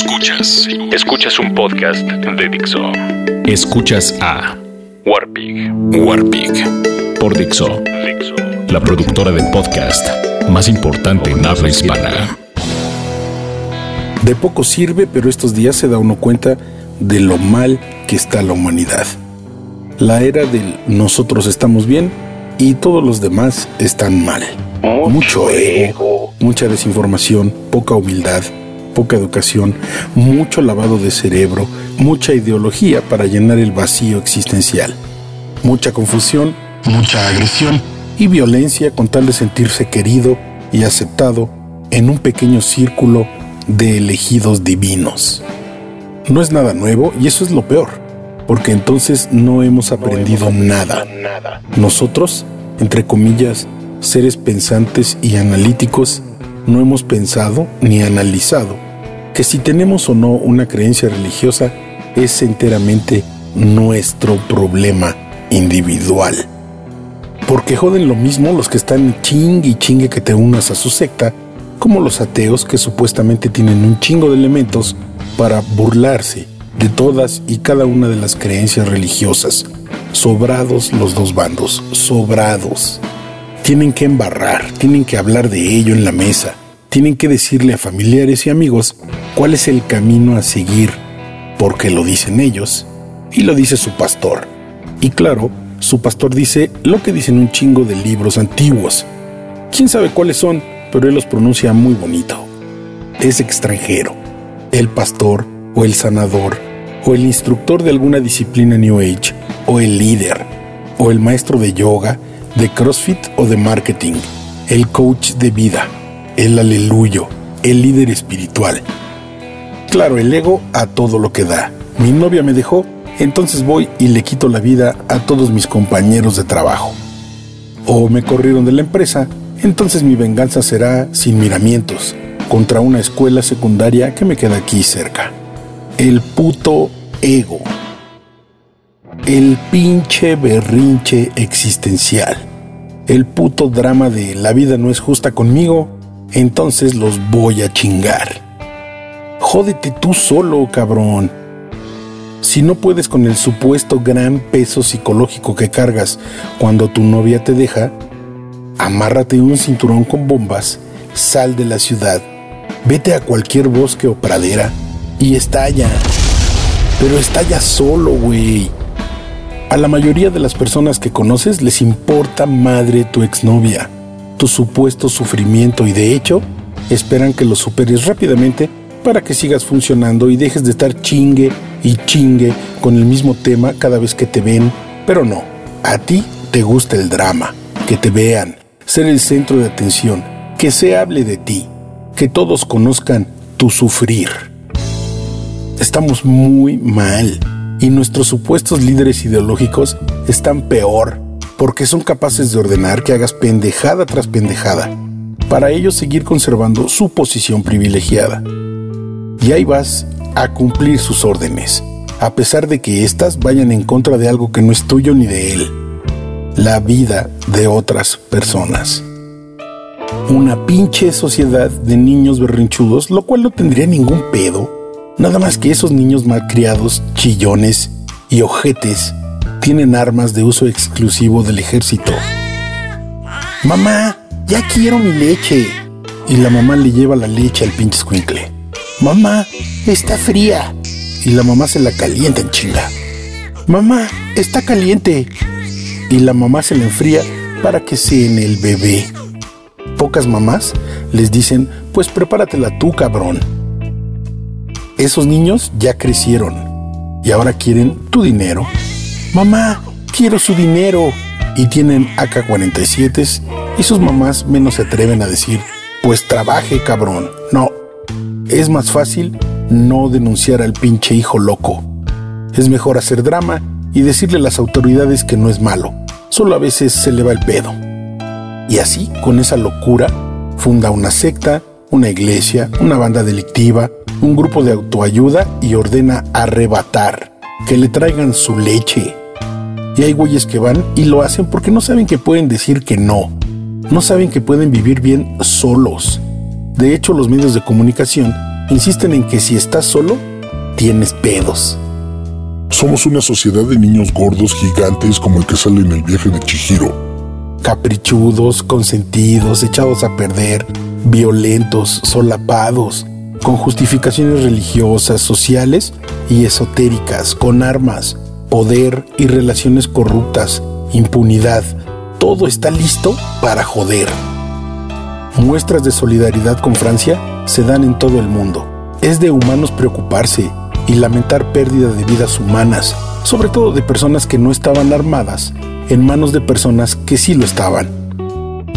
Escuchas. Escuchas un podcast de Dixo. Escuchas a Warpig. Warpig por Dixo, Dixo. la productora de podcast más importante en habla hispana. De poco sirve, pero estos días se da uno cuenta de lo mal que está la humanidad. La era del nosotros estamos bien y todos los demás están mal. Mucho ego, mucha desinformación, poca humildad, poca educación, mucho lavado de cerebro, mucha ideología para llenar el vacío existencial, mucha confusión, mucha agresión y violencia con tal de sentirse querido y aceptado en un pequeño círculo de elegidos divinos. No es nada nuevo y eso es lo peor, porque entonces no hemos aprendido nada. Nosotros, entre comillas, seres pensantes y analíticos, no hemos pensado ni analizado que si tenemos o no una creencia religiosa es enteramente nuestro problema individual. Porque joden lo mismo los que están chingue y chingue que te unas a su secta, como los ateos que supuestamente tienen un chingo de elementos para burlarse de todas y cada una de las creencias religiosas. Sobrados los dos bandos, sobrados. Tienen que embarrar, tienen que hablar de ello en la mesa, tienen que decirle a familiares y amigos cuál es el camino a seguir, porque lo dicen ellos y lo dice su pastor. Y claro, su pastor dice lo que dicen un chingo de libros antiguos. ¿Quién sabe cuáles son? Pero él los pronuncia muy bonito. Es extranjero. El pastor o el sanador o el instructor de alguna disciplina New Age o el líder o el maestro de yoga, de CrossFit o de marketing, el coach de vida, el aleluyo, el líder espiritual. Claro, el ego a todo lo que da. Mi novia me dejó, entonces voy y le quito la vida a todos mis compañeros de trabajo. O me corrieron de la empresa, entonces mi venganza será sin miramientos, contra una escuela secundaria que me queda aquí cerca. El puto ego. El pinche berrinche existencial. El puto drama de la vida no es justa conmigo, entonces los voy a chingar. Jódete tú solo, cabrón. Si no puedes con el supuesto gran peso psicológico que cargas cuando tu novia te deja, amárrate un cinturón con bombas, sal de la ciudad, vete a cualquier bosque o pradera y estalla. Pero estalla solo, güey. A la mayoría de las personas que conoces les importa madre tu exnovia, tu supuesto sufrimiento y de hecho esperan que lo superes rápidamente para que sigas funcionando y dejes de estar chingue y chingue con el mismo tema cada vez que te ven. Pero no, a ti te gusta el drama, que te vean, ser el centro de atención, que se hable de ti, que todos conozcan tu sufrir. Estamos muy mal y nuestros supuestos líderes ideológicos están peor porque son capaces de ordenar que hagas pendejada tras pendejada para ellos seguir conservando su posición privilegiada. Y ahí vas a cumplir sus órdenes, a pesar de que éstas vayan en contra de algo que no es tuyo ni de él, la vida de otras personas. Una pinche sociedad de niños berrinchudos, lo cual no tendría ningún pedo, nada más que esos niños malcriados, chillones y ojetes tienen armas de uso exclusivo del ejército. Mamá, ya quiero mi leche. Y la mamá le lleva la leche al pinche squinkle. Mamá, está fría. Y la mamá se la calienta en chinga. Mamá, está caliente. Y la mamá se la enfría para que sea en el bebé. Pocas mamás les dicen, pues prepáratela tú, cabrón. Esos niños ya crecieron y ahora quieren tu dinero. Mamá, quiero su dinero. Y tienen AK-47 y sus mamás menos se atreven a decir, pues trabaje, cabrón. No, es más fácil no denunciar al pinche hijo loco. Es mejor hacer drama y decirle a las autoridades que no es malo, solo a veces se le va el pedo. Y así, con esa locura, funda una secta, una iglesia, una banda delictiva, un grupo de autoayuda y ordena arrebatar, que le traigan su leche. Y hay güeyes que van y lo hacen porque no saben que pueden decir que no. No saben que pueden vivir bien solos. De hecho, los medios de comunicación insisten en que si estás solo, tienes pedos. Somos una sociedad de niños gordos gigantes como el que sale en el viaje de Chihiro. Caprichudos, consentidos, echados a perder, violentos, solapados, con justificaciones religiosas, sociales y esotéricas, con armas, poder y relaciones corruptas, impunidad. Todo está listo para joder. Muestras de solidaridad con Francia se dan en todo el mundo. Es de humanos preocuparse y lamentar pérdida de vidas humanas, sobre todo de personas que no estaban armadas, en manos de personas que sí lo estaban.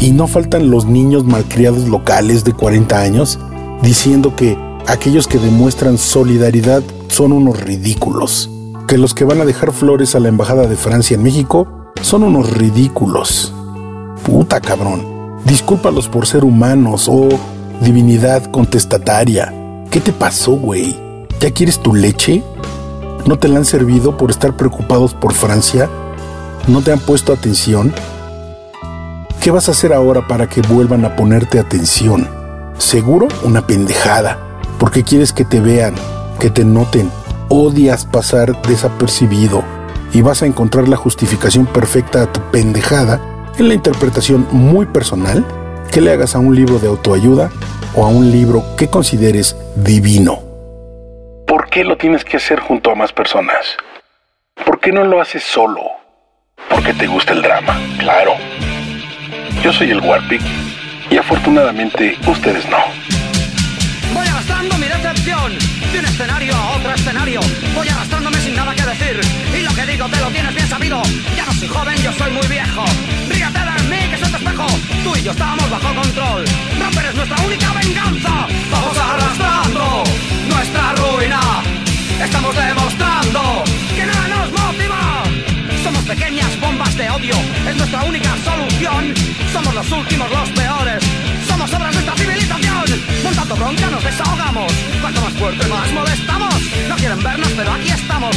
Y no faltan los niños malcriados locales de 40 años diciendo que aquellos que demuestran solidaridad son unos ridículos, que los que van a dejar flores a la Embajada de Francia en México son unos ridículos. Puta cabrón, discúlpalos por ser humanos o divinidad contestataria. ¿Qué te pasó, güey? ¿Ya quieres tu leche? ¿No te la han servido por estar preocupados por Francia? ¿No te han puesto atención? ¿Qué vas a hacer ahora para que vuelvan a ponerte atención? Seguro una pendejada, porque quieres que te vean, que te noten, odias pasar desapercibido y vas a encontrar la justificación perfecta a tu pendejada en la interpretación muy personal que le hagas a un libro de autoayuda o a un libro que consideres divino. ¿Por qué lo tienes que hacer junto a más personas? ¿Por qué no lo haces solo? Porque te gusta el drama, claro. Yo soy el Warpic y afortunadamente ustedes no. De un escenario a otro escenario. Voy arrastrándome sin nada que decir. Y lo que digo te lo tienes bien sabido. Ya no soy joven, yo soy muy viejo. Rígate de mí, que soy tu espejo. Tú y yo estamos bajo control. Romper es nuestra única venganza. Vamos arrastrando nuestra más fuerte, más molestamos. No quieren vernos, pero aquí estamos.